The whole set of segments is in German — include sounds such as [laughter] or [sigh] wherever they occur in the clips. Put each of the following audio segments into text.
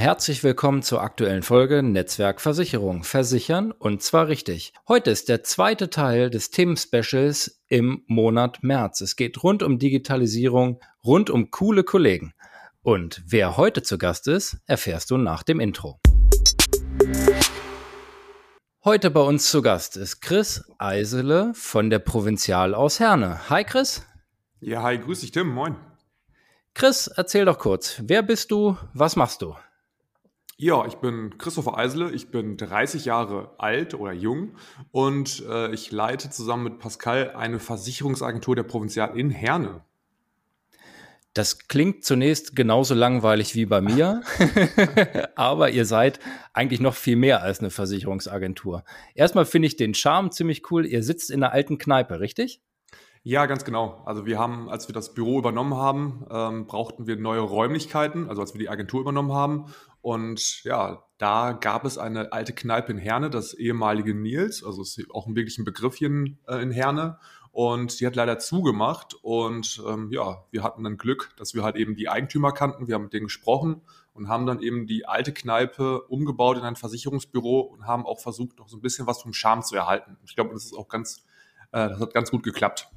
Herzlich willkommen zur aktuellen Folge Netzwerk Versicherung. Versichern und zwar richtig. Heute ist der zweite Teil des Themen-Specials im Monat März. Es geht rund um Digitalisierung, rund um coole Kollegen. Und wer heute zu Gast ist, erfährst du nach dem Intro. Heute bei uns zu Gast ist Chris Eisele von der Provinzial aus Herne. Hi Chris. Ja, hi, grüß dich Tim, moin. Chris, erzähl doch kurz, wer bist du, was machst du? Ja, ich bin Christopher Eisele, ich bin 30 Jahre alt oder jung und äh, ich leite zusammen mit Pascal eine Versicherungsagentur der Provinzial in Herne. Das klingt zunächst genauso langweilig wie bei mir, [laughs] aber ihr seid eigentlich noch viel mehr als eine Versicherungsagentur. Erstmal finde ich den Charme ziemlich cool. Ihr sitzt in einer alten Kneipe, richtig? Ja, ganz genau. Also wir haben, als wir das Büro übernommen haben, ähm, brauchten wir neue Räumlichkeiten, also als wir die Agentur übernommen haben. Und ja, da gab es eine alte Kneipe in Herne, das ehemalige Nils, also ist auch ein wirklichen Begriff hier in, äh, in Herne. Und die hat leider zugemacht. Und ähm, ja, wir hatten dann Glück, dass wir halt eben die Eigentümer kannten. Wir haben mit denen gesprochen und haben dann eben die alte Kneipe umgebaut in ein Versicherungsbüro und haben auch versucht, noch so ein bisschen was vom Charme zu erhalten. Ich glaube, das ist auch ganz, äh, das hat ganz gut geklappt.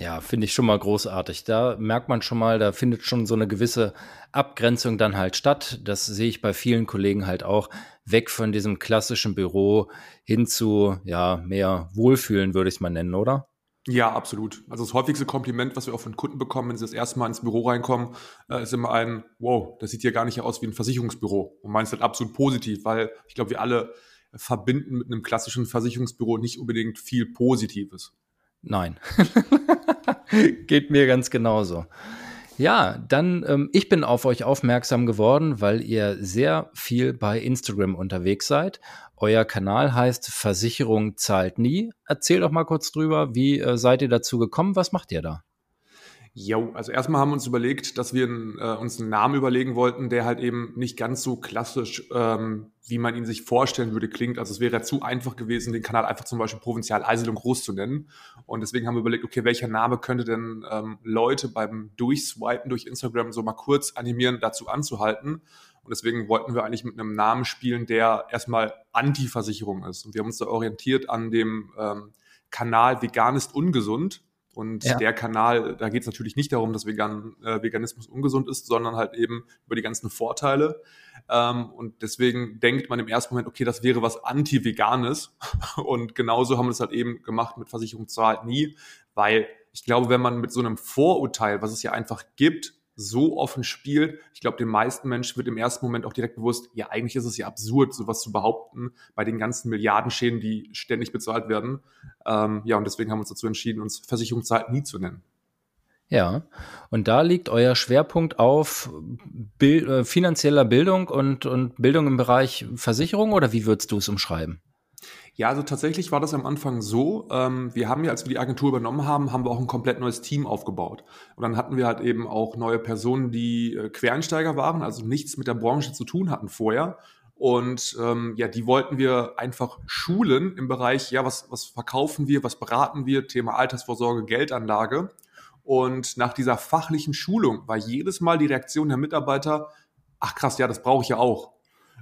Ja, finde ich schon mal großartig. Da merkt man schon mal, da findet schon so eine gewisse Abgrenzung dann halt statt. Das sehe ich bei vielen Kollegen halt auch. Weg von diesem klassischen Büro hin zu, ja, mehr Wohlfühlen, würde ich es mal nennen, oder? Ja, absolut. Also das häufigste Kompliment, was wir auch von Kunden bekommen, wenn sie das erste Mal ins Büro reinkommen, äh, ist immer ein, wow, das sieht ja gar nicht aus wie ein Versicherungsbüro. Und meint es halt absolut positiv, weil ich glaube, wir alle verbinden mit einem klassischen Versicherungsbüro nicht unbedingt viel Positives. Nein. [laughs] Geht mir ganz genauso. Ja, dann, ähm, ich bin auf euch aufmerksam geworden, weil ihr sehr viel bei Instagram unterwegs seid. Euer Kanal heißt Versicherung zahlt nie. Erzähl doch mal kurz drüber, wie äh, seid ihr dazu gekommen? Was macht ihr da? Jo, also erstmal haben wir uns überlegt, dass wir äh, uns einen Namen überlegen wollten, der halt eben nicht ganz so klassisch, ähm, wie man ihn sich vorstellen würde, klingt. Also es wäre zu einfach gewesen, den Kanal einfach zum Beispiel Provinzial Eisel und Groß zu nennen. Und deswegen haben wir überlegt, okay, welcher Name könnte denn ähm, Leute beim Durchswipen durch Instagram so mal kurz animieren, dazu anzuhalten. Und deswegen wollten wir eigentlich mit einem Namen spielen, der erstmal Anti-Versicherung ist. Und wir haben uns da orientiert an dem ähm, Kanal Vegan ist ungesund und ja. der Kanal, da geht es natürlich nicht darum, dass Vegan, äh, Veganismus ungesund ist, sondern halt eben über die ganzen Vorteile. Ähm, und deswegen denkt man im ersten Moment, okay, das wäre was Anti-Veganes. [laughs] Und genauso haben wir es halt eben gemacht mit Versicherung zahlt nie, weil ich glaube, wenn man mit so einem Vorurteil, was es ja einfach gibt, so offen spielt. Ich glaube, den meisten Menschen wird im ersten Moment auch direkt bewusst, ja, eigentlich ist es ja absurd, sowas zu behaupten bei den ganzen Milliardenschäden, die ständig bezahlt werden. Ähm, ja, und deswegen haben wir uns dazu entschieden, uns Versicherungszeit nie zu nennen. Ja, und da liegt euer Schwerpunkt auf Bil äh, finanzieller Bildung und, und Bildung im Bereich Versicherung oder wie würdest du es umschreiben? Ja, also tatsächlich war das am Anfang so. Ähm, wir haben ja, als wir die Agentur übernommen haben, haben wir auch ein komplett neues Team aufgebaut. Und dann hatten wir halt eben auch neue Personen, die äh, Quereinsteiger waren, also nichts mit der Branche zu tun hatten vorher. Und ähm, ja, die wollten wir einfach schulen im Bereich, ja, was, was verkaufen wir, was beraten wir, Thema Altersvorsorge, Geldanlage. Und nach dieser fachlichen Schulung war jedes Mal die Reaktion der Mitarbeiter, ach krass, ja, das brauche ich ja auch.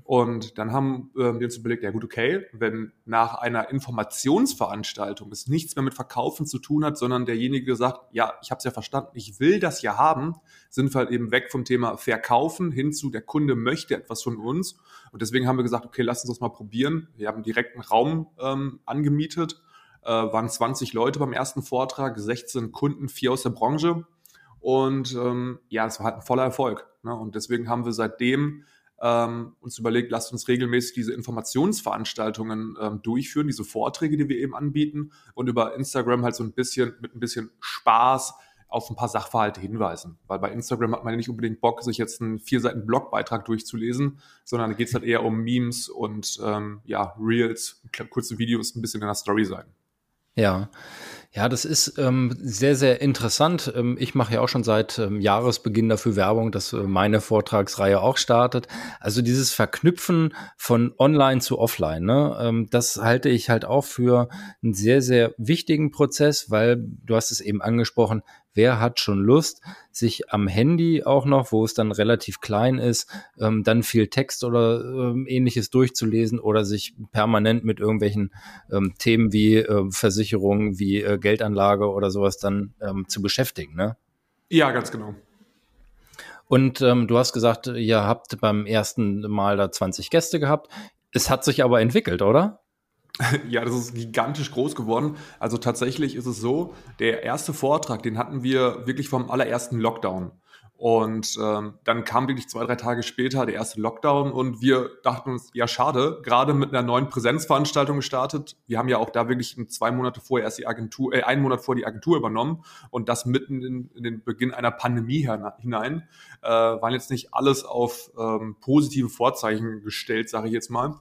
Und dann haben äh, wir uns überlegt, ja gut, okay, wenn nach einer Informationsveranstaltung es nichts mehr mit Verkaufen zu tun hat, sondern derjenige sagt, ja, ich habe es ja verstanden, ich will das ja haben, sind wir halt eben weg vom Thema Verkaufen hin zu, der Kunde möchte etwas von uns. Und deswegen haben wir gesagt, okay, lass uns das mal probieren. Wir haben direkt einen Raum ähm, angemietet, äh, waren 20 Leute beim ersten Vortrag, 16 Kunden, vier aus der Branche. Und ähm, ja, es war halt ein voller Erfolg. Ne? Und deswegen haben wir seitdem ähm, uns überlegt, lasst uns regelmäßig diese Informationsveranstaltungen ähm, durchführen, diese Vorträge, die wir eben anbieten und über Instagram halt so ein bisschen mit ein bisschen Spaß auf ein paar Sachverhalte hinweisen. Weil bei Instagram hat man ja nicht unbedingt Bock, sich jetzt einen vier Seiten Blogbeitrag durchzulesen, sondern da geht es halt eher um Memes und ähm, ja, Reels, kurze Videos, ein bisschen in der Story sein. Ja, ja, das ist ähm, sehr, sehr interessant. Ähm, ich mache ja auch schon seit ähm, Jahresbeginn dafür Werbung, dass äh, meine Vortragsreihe auch startet. Also dieses Verknüpfen von Online zu Offline, ne, ähm, das halte ich halt auch für einen sehr, sehr wichtigen Prozess, weil du hast es eben angesprochen, wer hat schon Lust, sich am Handy auch noch, wo es dann relativ klein ist, ähm, dann viel Text oder ähm, ähnliches durchzulesen oder sich permanent mit irgendwelchen ähm, Themen wie äh, Versicherung, wie äh, Geldanlage oder sowas dann ähm, zu beschäftigen, ne? Ja, ganz genau. Und ähm, du hast gesagt, ihr habt beim ersten Mal da 20 Gäste gehabt. Es hat sich aber entwickelt, oder? [laughs] Ja, das ist gigantisch groß geworden. Also tatsächlich ist es so, der erste Vortrag, den hatten wir wirklich vom allerersten Lockdown. Und ähm, dann kam wirklich zwei, drei Tage später der erste Lockdown und wir dachten uns, ja schade, gerade mit einer neuen Präsenzveranstaltung gestartet. Wir haben ja auch da wirklich zwei Monate vorher erst die Agentur, äh, einen Monat vor die Agentur übernommen und das mitten in, in den Beginn einer Pandemie hinein. Äh, waren jetzt nicht alles auf ähm, positive Vorzeichen gestellt, sage ich jetzt mal.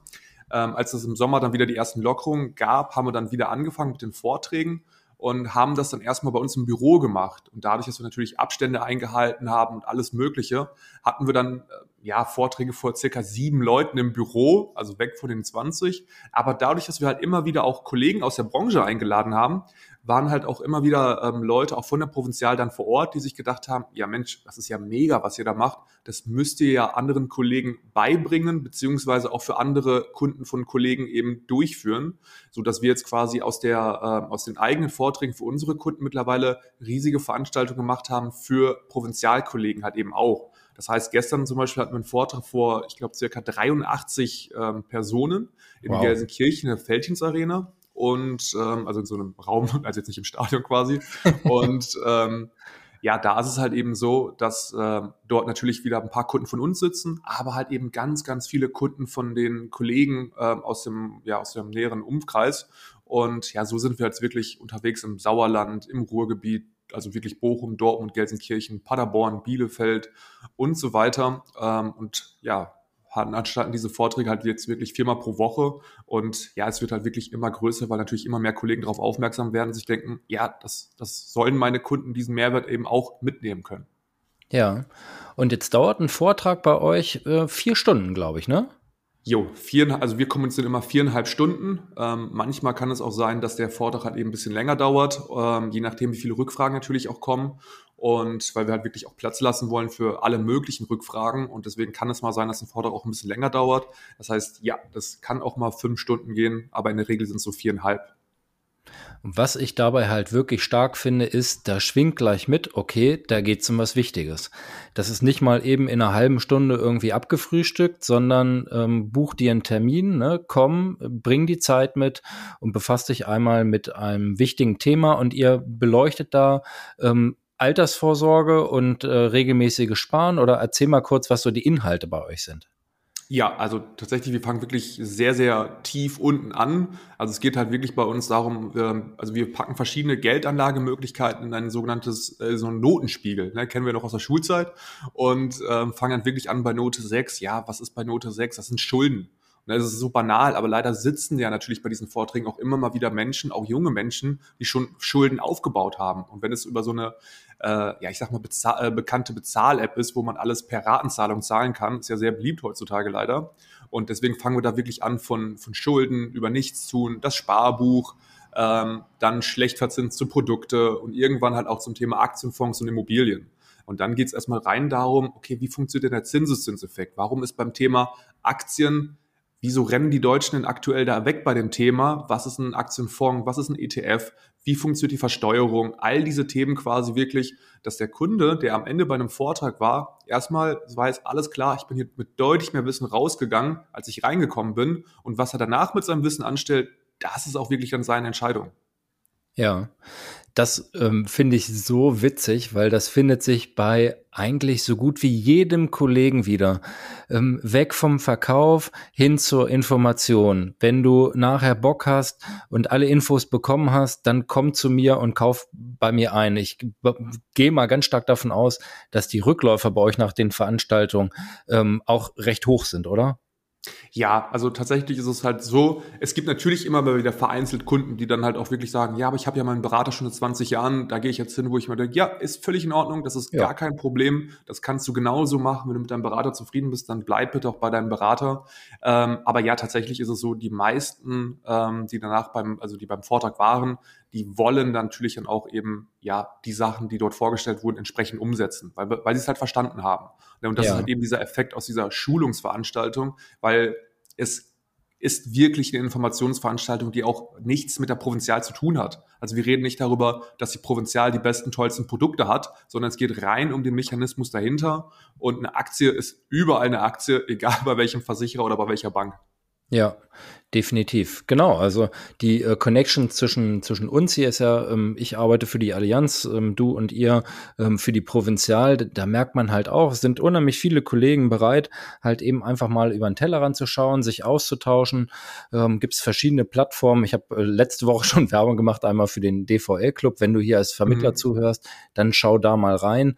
Ähm, als es im Sommer dann wieder die ersten Lockerungen gab, haben wir dann wieder angefangen mit den Vorträgen und haben das dann erstmal bei uns im Büro gemacht. Und dadurch, dass wir natürlich Abstände eingehalten haben und alles Mögliche, hatten wir dann äh, ja Vorträge vor circa sieben Leuten im Büro, also weg von den 20. Aber dadurch, dass wir halt immer wieder auch Kollegen aus der Branche eingeladen haben, waren halt auch immer wieder ähm, Leute, auch von der Provinzial dann vor Ort, die sich gedacht haben, ja Mensch, das ist ja mega, was ihr da macht. Das müsst ihr ja anderen Kollegen beibringen, beziehungsweise auch für andere Kunden von Kollegen eben durchführen, so dass wir jetzt quasi aus der, äh, aus den eigenen Vorträgen für unsere Kunden mittlerweile riesige Veranstaltungen gemacht haben für Provinzialkollegen halt eben auch. Das heißt, gestern zum Beispiel hatten wir einen Vortrag vor, ich glaube, circa 83 ähm, Personen in wow. Gelsenkirchen in der Felddienstarena und ähm, also in so einem Raum, [laughs] also jetzt nicht im Stadion quasi. [laughs] Und ähm, ja, da ist es halt eben so, dass äh, dort natürlich wieder ein paar Kunden von uns sitzen, aber halt eben ganz, ganz viele Kunden von den Kollegen äh, aus dem, ja, aus dem näheren Umkreis. Und ja, so sind wir jetzt wirklich unterwegs im Sauerland, im Ruhrgebiet, also wirklich Bochum, Dortmund, Gelsenkirchen, Paderborn, Bielefeld und so weiter. Ähm, und ja, veranstalten diese Vorträge halt jetzt wirklich viermal pro Woche. Und ja, es wird halt wirklich immer größer, weil natürlich immer mehr Kollegen darauf aufmerksam werden, sich denken, ja, das, das sollen meine Kunden diesen Mehrwert eben auch mitnehmen können. Ja, und jetzt dauert ein Vortrag bei euch äh, vier Stunden, glaube ich, ne? Jo, vier, also wir kommunizieren immer viereinhalb Stunden. Ähm, manchmal kann es auch sein, dass der Vortrag halt eben ein bisschen länger dauert, ähm, je nachdem, wie viele Rückfragen natürlich auch kommen. Und weil wir halt wirklich auch Platz lassen wollen für alle möglichen Rückfragen. Und deswegen kann es mal sein, dass ein Vortrag auch ein bisschen länger dauert. Das heißt, ja, das kann auch mal fünf Stunden gehen, aber in der Regel sind es so viereinhalb. Was ich dabei halt wirklich stark finde, ist, da schwingt gleich mit, okay, da geht's um was Wichtiges. Das ist nicht mal eben in einer halben Stunde irgendwie abgefrühstückt, sondern ähm, buch dir einen Termin, ne, komm, bring die Zeit mit und befasst dich einmal mit einem wichtigen Thema und ihr beleuchtet da ähm, Altersvorsorge und äh, regelmäßige Sparen oder erzähl mal kurz, was so die Inhalte bei euch sind. Ja, also tatsächlich, wir fangen wirklich sehr, sehr tief unten an. Also es geht halt wirklich bei uns darum, ähm, also wir packen verschiedene Geldanlagemöglichkeiten in ein sogenanntes, äh, so ein Notenspiegel, ne, kennen wir noch aus der Schulzeit und ähm, fangen dann wirklich an bei Note 6. Ja, was ist bei Note 6? Das sind Schulden. Das ist so banal, aber leider sitzen ja natürlich bei diesen Vorträgen auch immer mal wieder Menschen, auch junge Menschen, die schon Schulden aufgebaut haben. Und wenn es über so eine äh, ja, ich sag mal, bezahl äh, bekannte Bezahl-App ist, wo man alles per Ratenzahlung zahlen kann. Ist ja sehr beliebt heutzutage leider. Und deswegen fangen wir da wirklich an von, von Schulden über Nichtstun, das Sparbuch, ähm, dann schlecht verzinste Produkte und irgendwann halt auch zum Thema Aktienfonds und Immobilien. Und dann geht es erstmal rein darum, okay, wie funktioniert denn der Zinseszinseffekt? Warum ist beim Thema Aktien Wieso rennen die Deutschen denn aktuell da weg bei dem Thema? Was ist ein Aktienfonds? Was ist ein ETF? Wie funktioniert die Versteuerung? All diese Themen quasi wirklich, dass der Kunde, der am Ende bei einem Vortrag war, erstmal weiß, alles klar, ich bin hier mit deutlich mehr Wissen rausgegangen, als ich reingekommen bin. Und was er danach mit seinem Wissen anstellt, das ist auch wirklich dann seine Entscheidung. Ja, das ähm, finde ich so witzig, weil das findet sich bei eigentlich so gut wie jedem Kollegen wieder. Ähm, weg vom Verkauf hin zur Information. Wenn du nachher Bock hast und alle Infos bekommen hast, dann komm zu mir und kauf bei mir ein. Ich gehe mal ganz stark davon aus, dass die Rückläufer bei euch nach den Veranstaltungen ähm, auch recht hoch sind, oder? Ja, also tatsächlich ist es halt so, es gibt natürlich immer mal wieder vereinzelt Kunden, die dann halt auch wirklich sagen, ja, aber ich habe ja meinen Berater schon seit 20 Jahren, da gehe ich jetzt hin, wo ich mir denke, ja, ist völlig in Ordnung, das ist ja. gar kein Problem, das kannst du genauso machen, wenn du mit deinem Berater zufrieden bist, dann bleib bitte auch bei deinem Berater. Ähm, aber ja, tatsächlich ist es so, die meisten, ähm, die danach beim, also die beim Vortrag waren, die wollen natürlich dann auch eben ja die Sachen, die dort vorgestellt wurden, entsprechend umsetzen, weil, weil sie es halt verstanden haben. Und das ja. ist halt eben dieser Effekt aus dieser Schulungsveranstaltung, weil es ist wirklich eine Informationsveranstaltung, die auch nichts mit der Provinzial zu tun hat. Also wir reden nicht darüber, dass die Provinzial die besten, tollsten Produkte hat, sondern es geht rein um den Mechanismus dahinter. Und eine Aktie ist überall eine Aktie, [laughs] egal bei welchem Versicherer oder bei welcher Bank. Ja, definitiv. Genau. Also die äh, Connection zwischen, zwischen uns hier ist ja, ähm, ich arbeite für die Allianz, ähm, du und ihr ähm, für die Provinzial. Da merkt man halt auch, es sind unheimlich viele Kollegen bereit, halt eben einfach mal über den Tellerrand zu schauen, sich auszutauschen. Ähm, Gibt es verschiedene Plattformen. Ich habe äh, letzte Woche [laughs] schon Werbung gemacht, einmal für den DVL-Club. Wenn du hier als Vermittler mhm. zuhörst, dann schau da mal rein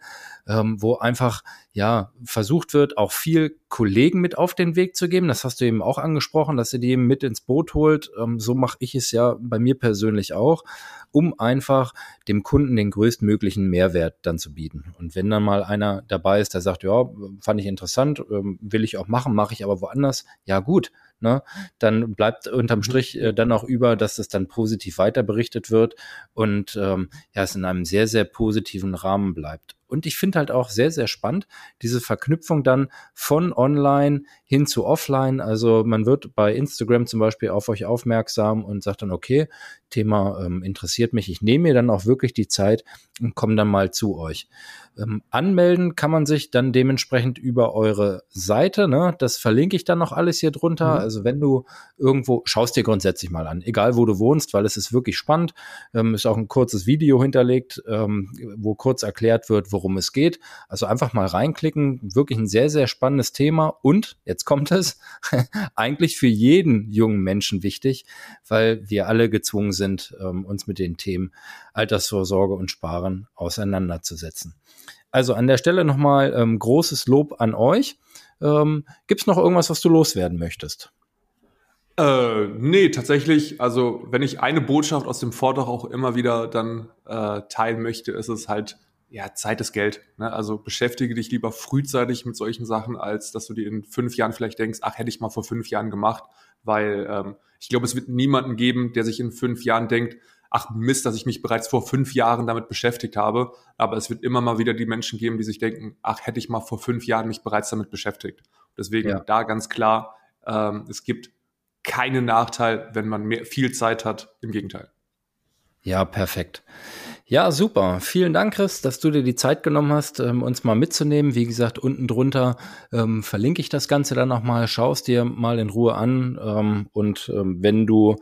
ähm, wo einfach ja versucht wird, auch viel Kollegen mit auf den Weg zu geben. Das hast du eben auch angesprochen, dass ihr die eben mit ins Boot holt. Ähm, so mache ich es ja bei mir persönlich auch, um einfach dem Kunden den größtmöglichen Mehrwert dann zu bieten. Und wenn dann mal einer dabei ist, der sagt, ja, fand ich interessant, ähm, will ich auch machen, mache ich aber woanders, ja gut, ne, dann bleibt unterm Strich äh, dann auch über, dass es dann positiv weiter berichtet wird und ähm, ja, es in einem sehr, sehr positiven Rahmen bleibt. Und ich finde halt auch sehr, sehr spannend, diese Verknüpfung dann von online hin zu offline. Also man wird bei Instagram zum Beispiel auf euch aufmerksam und sagt dann, okay, Thema ähm, interessiert mich. Ich nehme mir dann auch wirklich die Zeit und komme dann mal zu euch. Ähm, anmelden kann man sich dann dementsprechend über eure Seite. Ne? Das verlinke ich dann noch alles hier drunter. Mhm. Also wenn du irgendwo, schaust dir grundsätzlich mal an, egal wo du wohnst, weil es ist wirklich spannend. Ähm, ist auch ein kurzes Video hinterlegt, ähm, wo kurz erklärt wird, worum es geht. Also einfach mal reinklicken. Wirklich ein sehr, sehr spannendes Thema. Und, jetzt kommt es, [laughs] eigentlich für jeden jungen Menschen wichtig, weil wir alle gezwungen sind, ähm, uns mit den Themen Altersvorsorge und Sparen auseinanderzusetzen. Also an der Stelle nochmal ähm, großes Lob an euch. Ähm, Gibt es noch irgendwas, was du loswerden möchtest? Äh, nee, tatsächlich, also wenn ich eine Botschaft aus dem Vortrag auch immer wieder dann äh, teilen möchte, ist es halt, ja, Zeit ist Geld. Ne? Also beschäftige dich lieber frühzeitig mit solchen Sachen, als dass du dir in fünf Jahren vielleicht denkst, ach, hätte ich mal vor fünf Jahren gemacht. Weil ähm, ich glaube, es wird niemanden geben, der sich in fünf Jahren denkt, ach Mist, dass ich mich bereits vor fünf Jahren damit beschäftigt habe. Aber es wird immer mal wieder die Menschen geben, die sich denken, ach, hätte ich mal vor fünf Jahren mich bereits damit beschäftigt. Deswegen ja. da ganz klar, ähm, es gibt keinen Nachteil, wenn man mehr, viel Zeit hat. Im Gegenteil. Ja, perfekt. Ja, super. Vielen Dank, Chris, dass du dir die Zeit genommen hast, ähm, uns mal mitzunehmen. Wie gesagt, unten drunter ähm, verlinke ich das Ganze dann nochmal. Schau es dir mal in Ruhe an. Ähm, und ähm, wenn du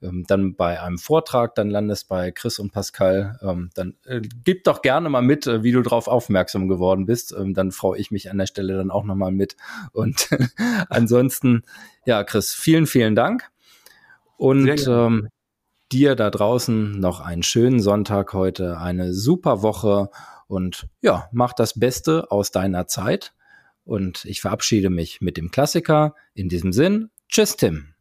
ähm, dann bei einem Vortrag dann landest bei Chris und Pascal, dann äh, gib doch gerne mal mit, äh, wie du darauf aufmerksam geworden bist. dann freue ich mich an der Stelle dann auch nochmal mit. Und [laughs] ansonsten, ja, Chris, vielen, vielen Dank. Und ähm, dir da draußen noch einen schönen Sonntag heute, eine super Woche und ja, mach das Beste aus deiner Zeit. Und ich verabschiede mich mit dem Klassiker. In diesem Sinn, tschüss Tim.